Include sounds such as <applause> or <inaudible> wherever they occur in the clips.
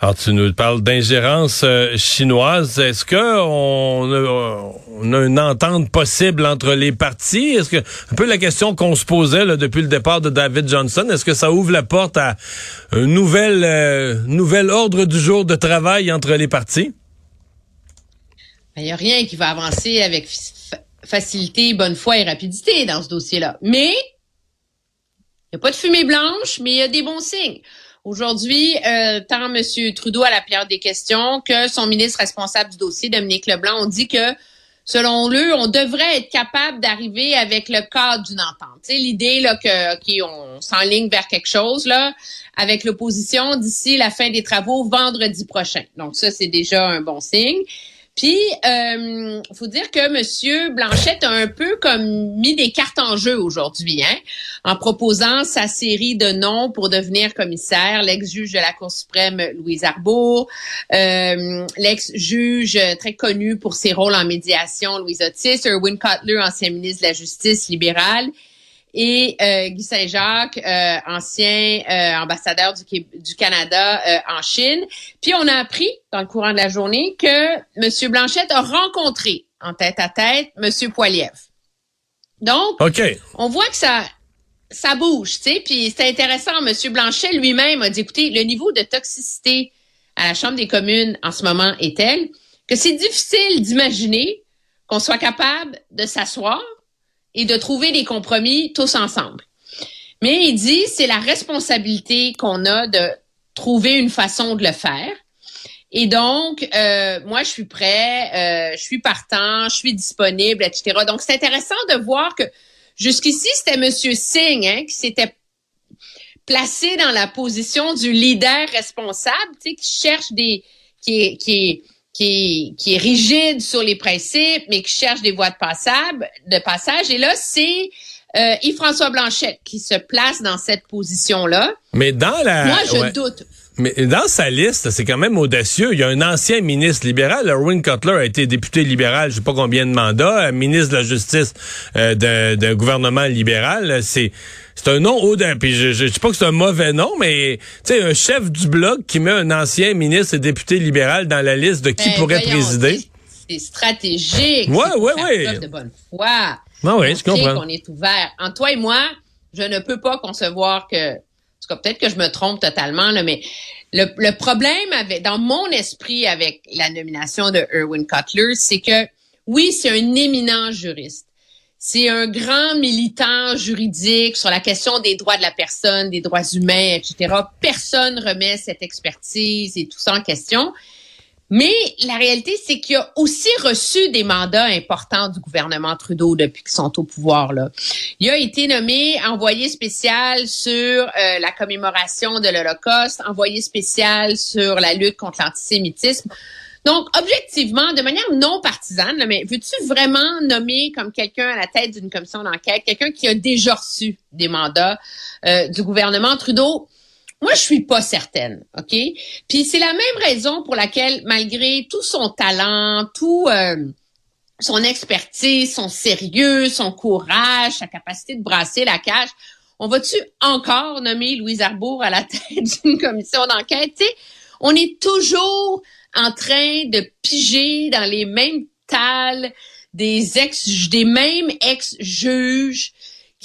Alors tu nous parles d'ingérence euh, chinoise. Est-ce que on a, on a une entente possible entre les partis? Est-ce que un peu la question qu'on se posait là, depuis le départ de David Johnson, est-ce que ça ouvre la porte à un nouvel euh, nouvel ordre du jour de travail entre les partis? Il n'y a rien qui va avancer avec fa- facilité, bonne foi et rapidité dans ce dossier-là. Mais il n'y a pas de fumée blanche, mais il y a des bons signes. Aujourd'hui, euh, tant M. Trudeau à la période des questions que son ministre responsable du dossier, Dominique Leblanc, ont dit que, selon eux, on devrait être capable d'arriver avec le cadre d'une entente. L'idée là que ok, on s'enligne vers quelque chose là avec l'opposition d'ici la fin des travaux vendredi prochain. Donc ça, c'est déjà un bon signe. Puis, euh, faut dire que Monsieur Blanchette a un peu comme mis des cartes en jeu aujourd'hui, hein, en proposant sa série de noms pour devenir commissaire, l'ex-juge de la Cour suprême Louise Arbour, euh, l'ex-juge très connu pour ses rôles en médiation Louise Otis, Erwin Cutler, ancien ministre de la Justice libérale, et euh, Guy Saint-Jacques, euh, ancien euh, ambassadeur du, Canada euh, en Chine. Puis on a appris dans le courant de la journée que M. Blanchette a rencontré en tête à tête M. Poiliev. Donc, Ok. on voit que ça ça bouge, tu sais, puis c'est intéressant. Monsieur Blanchet lui-même a dit, écoutez, le niveau de toxicité à la Chambre des communes en ce moment est tel que c'est difficile d'imaginer qu'on soit capable de s'asseoir et de trouver des compromis tous ensemble. Mais il dit, c'est la responsabilité qu'on a de trouver une façon de le faire. Et donc, euh, moi, je suis prêt, euh, je suis partant, je suis disponible, etc. Donc, c'est intéressant de voir que jusqu'ici, c'était Monsieur Singh hein, qui s'était placé dans la position du leader responsable, tu sais, qui cherche des, qui est, qui est, qui est, qui est rigide sur les principes, mais qui cherche des voies de passage. De passage. Et là, c'est euh, Yves-François Blanchette qui se place dans cette position-là. Mais dans la Moi, je ouais. doute. Mais dans sa liste, c'est quand même audacieux. Il y a un ancien ministre libéral, Erwin Cutler, a été député libéral, je sais pas combien de mandats, euh, ministre de la Justice euh, de- d'un gouvernement libéral. C'est c'est un nom audacieux. Puis je, je, je dis pas que c'est un mauvais nom, mais tu sais, un chef du bloc qui met un ancien ministre et député libéral dans la liste de qui Ben, pourrait voyons, présider? c'est- stratégique. Ouais, ouais, ouais. de bonne foi. Ah oui, je comprends. qu'on est ouvert. En toi et moi, je ne peux pas concevoir que, tout cas, peut-être que je me trompe totalement, là, mais le, le problème avec, dans mon esprit avec la nomination de Erwin Cutler, c'est que, oui, c'est un éminent juriste. C'est un grand militant juridique sur la question des droits de la personne, des droits humains, etc. Personne remet cette expertise et tout ça en question. Mais la réalité, c'est qu'il a aussi reçu des mandats importants du gouvernement Trudeau depuis qu'ils sont au pouvoir. Il a été nommé envoyé spécial sur euh, la commémoration de l'Holocauste, envoyé spécial sur la lutte contre l'antisémitisme. Donc, objectivement, de manière non partisane, mais veux-tu vraiment nommer comme quelqu'un à la tête d'une commission d'enquête, quelqu'un qui a déjà reçu des mandats euh, du gouvernement Trudeau? Moi, je suis pas certaine, OK? Puis c'est la même raison pour laquelle, malgré tout son talent, tout euh, son expertise, son sérieux, son courage, sa capacité de brasser la cage, on va-tu encore nommer Louise Arbour à la <laughs> tête d'une commission d'enquête? On est toujours en train de piger dans les mêmes tales, des ex, des mêmes ex-juges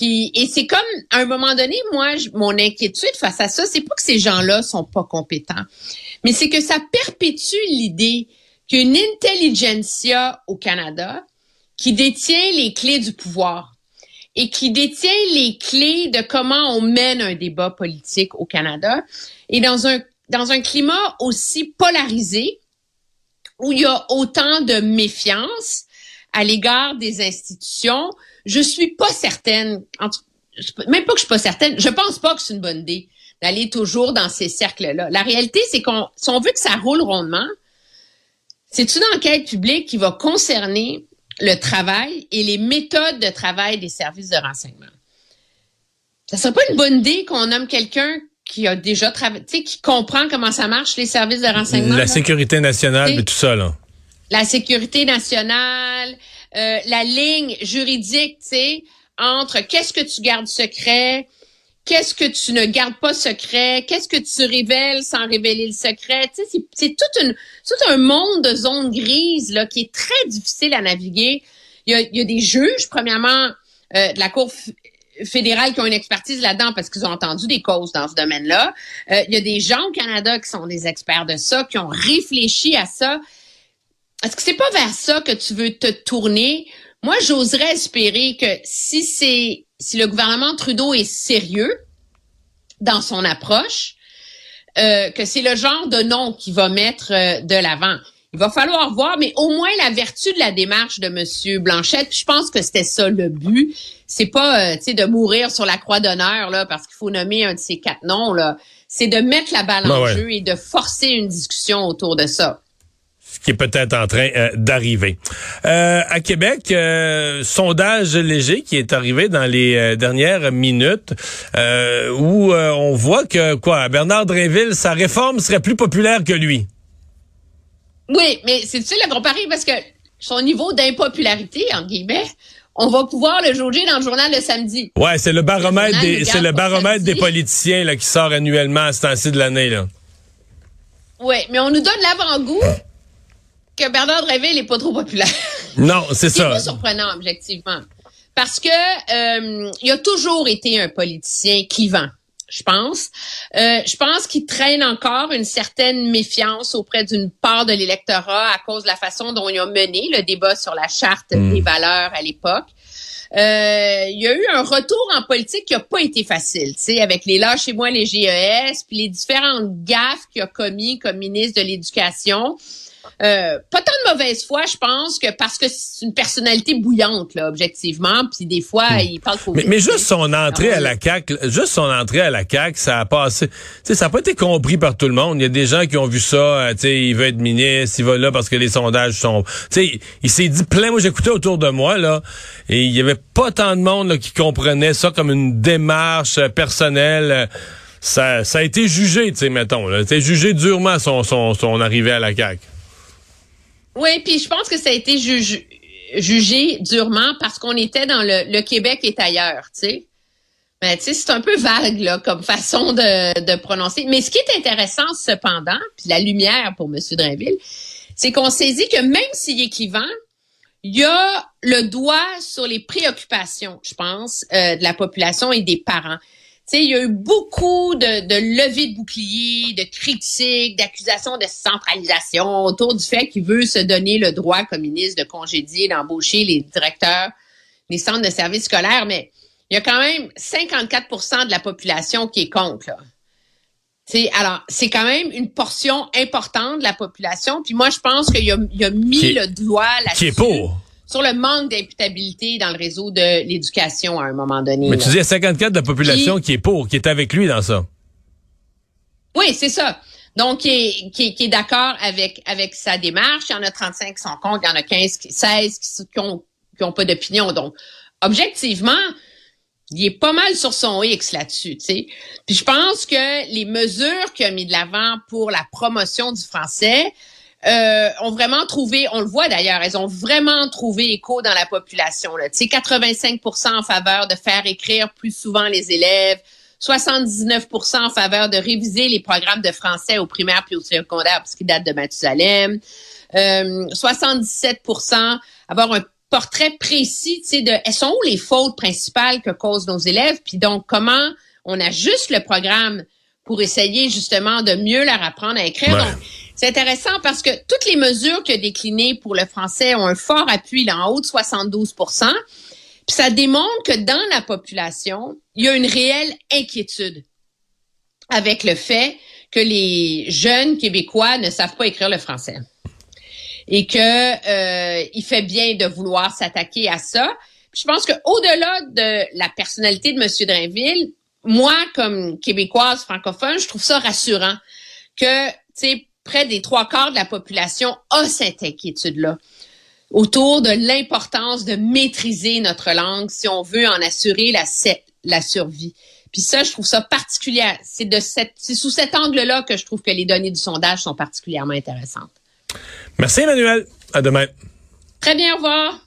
et c'est comme, à un moment donné, moi, mon inquiétude face à ça, c'est pas que ces gens-là sont pas compétents, mais c'est que ça perpétue l'idée qu'une intelligentsia au Canada qui détient les clés du pouvoir et qui détient les clés de comment on mène un débat politique au Canada et dans un dans un climat aussi polarisé où il y a autant de méfiance à l'égard des institutions, je suis pas certaine, même pas que je suis pas certaine, je pense pas que c'est une bonne idée d'aller toujours dans ces cercles-là. La réalité, c'est qu'on, si on veut que ça roule rondement, c'est une enquête publique qui va concerner le travail et les méthodes de travail des services de renseignement. Ça serait pas une bonne idée qu'on nomme quelqu'un qui a déjà travaillé, qui comprend comment ça marche les services de renseignement. La sécurité nationale et tout ça là. La sécurité nationale, euh, la ligne juridique, tu sais, entre qu'est-ce que tu gardes secret, qu'est-ce que tu ne gardes pas secret, qu'est-ce que tu révèles sans révéler le secret. Tu sais, c'est tout, un monde de zones grises là qui est très difficile à naviguer. Il y a, il y a des juges, premièrement, euh, de la Cour fédérale qui ont une expertise là-dedans parce qu'ils ont entendu des causes dans ce domaine-là. Euh, il y a des gens au Canada qui sont des experts de ça, qui ont réfléchi à ça. Est-ce que c'est pas vers ça que tu veux te tourner? Moi, j'oserais espérer que si c'est si le gouvernement Trudeau est sérieux dans son approche, euh, que c'est le genre de nom qu'il va mettre euh, de l'avant. Il va falloir voir, mais au moins la vertu de la démarche de Monsieur Blanchette, je pense que c'était ça le but. C'est pas, euh, tu sais, de mourir sur la croix d'honneur là, parce qu'il faut nommer un de ces quatre noms là. C'est de mettre la balle en ben jeu et de forcer une discussion autour de ça qui est peut-être en train euh, d'arriver. Euh, à Québec, euh, sondage léger qui est arrivé dans les dernières minutes, où on voit que quoi, Bernard Dréville, sa réforme serait plus populaire que lui. Oui, mais c'est difficile à comparer parce que son niveau d'impopularité, en guillemets, on va pouvoir le jauger dans le journal le samedi. Ouais, c'est le baromètre des, c'est le baromètre des politiciens là, qui sort annuellement à ce temps-ci de l'année là. Oui, mais on nous donne l'avant-goût que Bernard Dréville n'est pas trop populaire. <laughs> Non, c'est ça. C'est pas surprenant, objectivement. Parce que euh, il a toujours été un politicien clivant, je pense. Euh, je pense qu'il traîne encore une certaine méfiance auprès d'une part de l'électorat à cause de la façon dont il a mené le débat sur la charte hmm. des valeurs à l'époque. Euh, il y a eu un retour en politique qui a pas été facile, tu sais, avec les lâches chez moi, les GES, puis les différentes gaffes qu'il a commis comme ministre de l'Éducation. Euh, pas tant de mauvaise foi, je pense, que parce que c'est une personnalité bouillante, là, objectivement. Puis des fois, hmm. il parle mais, mais, juste son entrée à la CAQ, juste son entrée à la CAQ, ça a passé. sais, ça n'a pas été compris par tout le monde. Il y a des gens qui ont vu ça. Euh, sais, il veut être ministre, il va là parce que les sondages sont. sais, il s'est dit plein. Moi, j'écoutais autour de moi là, et il y avait pas tant de monde là, qui comprenait ça comme une démarche euh, personnelle. Ça, ça a été jugé, tu sais, mettons. Là. été jugé durement son, son, son arrivée à la CAQ. Oui, puis je pense que ça a été jugé durement parce qu'on était dans le, Québec est ailleurs, tu sais. Mais tu sais, c'est un peu vague là, comme façon de, de prononcer. Mais ce qui est intéressant cependant, puis la lumière pour M. Drainville, c'est qu'on saisit que même s'il est clivant, il y a le doigt sur les préoccupations, je pense, euh, de la population et des parents il y a eu beaucoup de, de levées de boucliers, de critiques, d'accusations de centralisation autour du fait qu'il veut se donner le droit comme ministre de congédier, d'embaucher les directeurs des centres de services scolaires, mais il y a quand même 54% de la population qui est contre. Là. alors, c'est quand même une portion importante de la population. Puis moi, je pense qu'il a, a mis le doigt là-dessus. Qui est pour sur le manque d'imputabilité dans le réseau de l'éducation à un moment donné. Mais tu dis 54 de la population qui est pour, qui est avec lui dans ça. Oui, c'est ça. Donc, qui est, qui est, d'accord avec, avec sa démarche. Il y en a 35 qui sont contre, il y en a 15, 16 qui, ont, qui ont pas d'opinion. Donc, objectivement, il est pas mal sur son X là-dessus, tu sais. Puis je pense que les mesures qu'il a mis de l'avant pour la promotion du français, euh, ont vraiment trouvé, on le voit d'ailleurs, elles ont vraiment trouvé écho dans la population. Là. Tu sais, 85% en faveur de faire écrire plus souvent les élèves, 79% en faveur de réviser les programmes de français au primaire puis au secondaire parce qu'ils datent de Mathusalem, euh, 77% avoir un portrait précis, tu sais, de elles sont où les fautes principales que causent nos élèves, puis donc comment on ajuste le programme pour essayer justement de mieux leur apprendre à écrire? Donc, c'est intéressant parce que toutes les mesures a déclinées pour le français ont un fort appui là, en haut de 72% Puis ça démontre que dans la population, il y a une réelle inquiétude avec le fait que les jeunes Québécois ne savent pas écrire le français et que euh, il fait bien de vouloir s'attaquer à ça. je pense que au-delà de la personnalité de Monsieur Drainville, moi comme québécoise francophone, je trouve ça rassurant que tu sais près des trois quarts de la population a cette inquiétude-là autour de l'importance de maîtriser notre langue si on veut en assurer la, la survie. Puis ça, je trouve ça particulier. C'est de cette, c'est sous cet angle-là que je trouve que les données du sondage sont particulièrement intéressantes. Merci Emmanuel. À demain. Très bien, au revoir.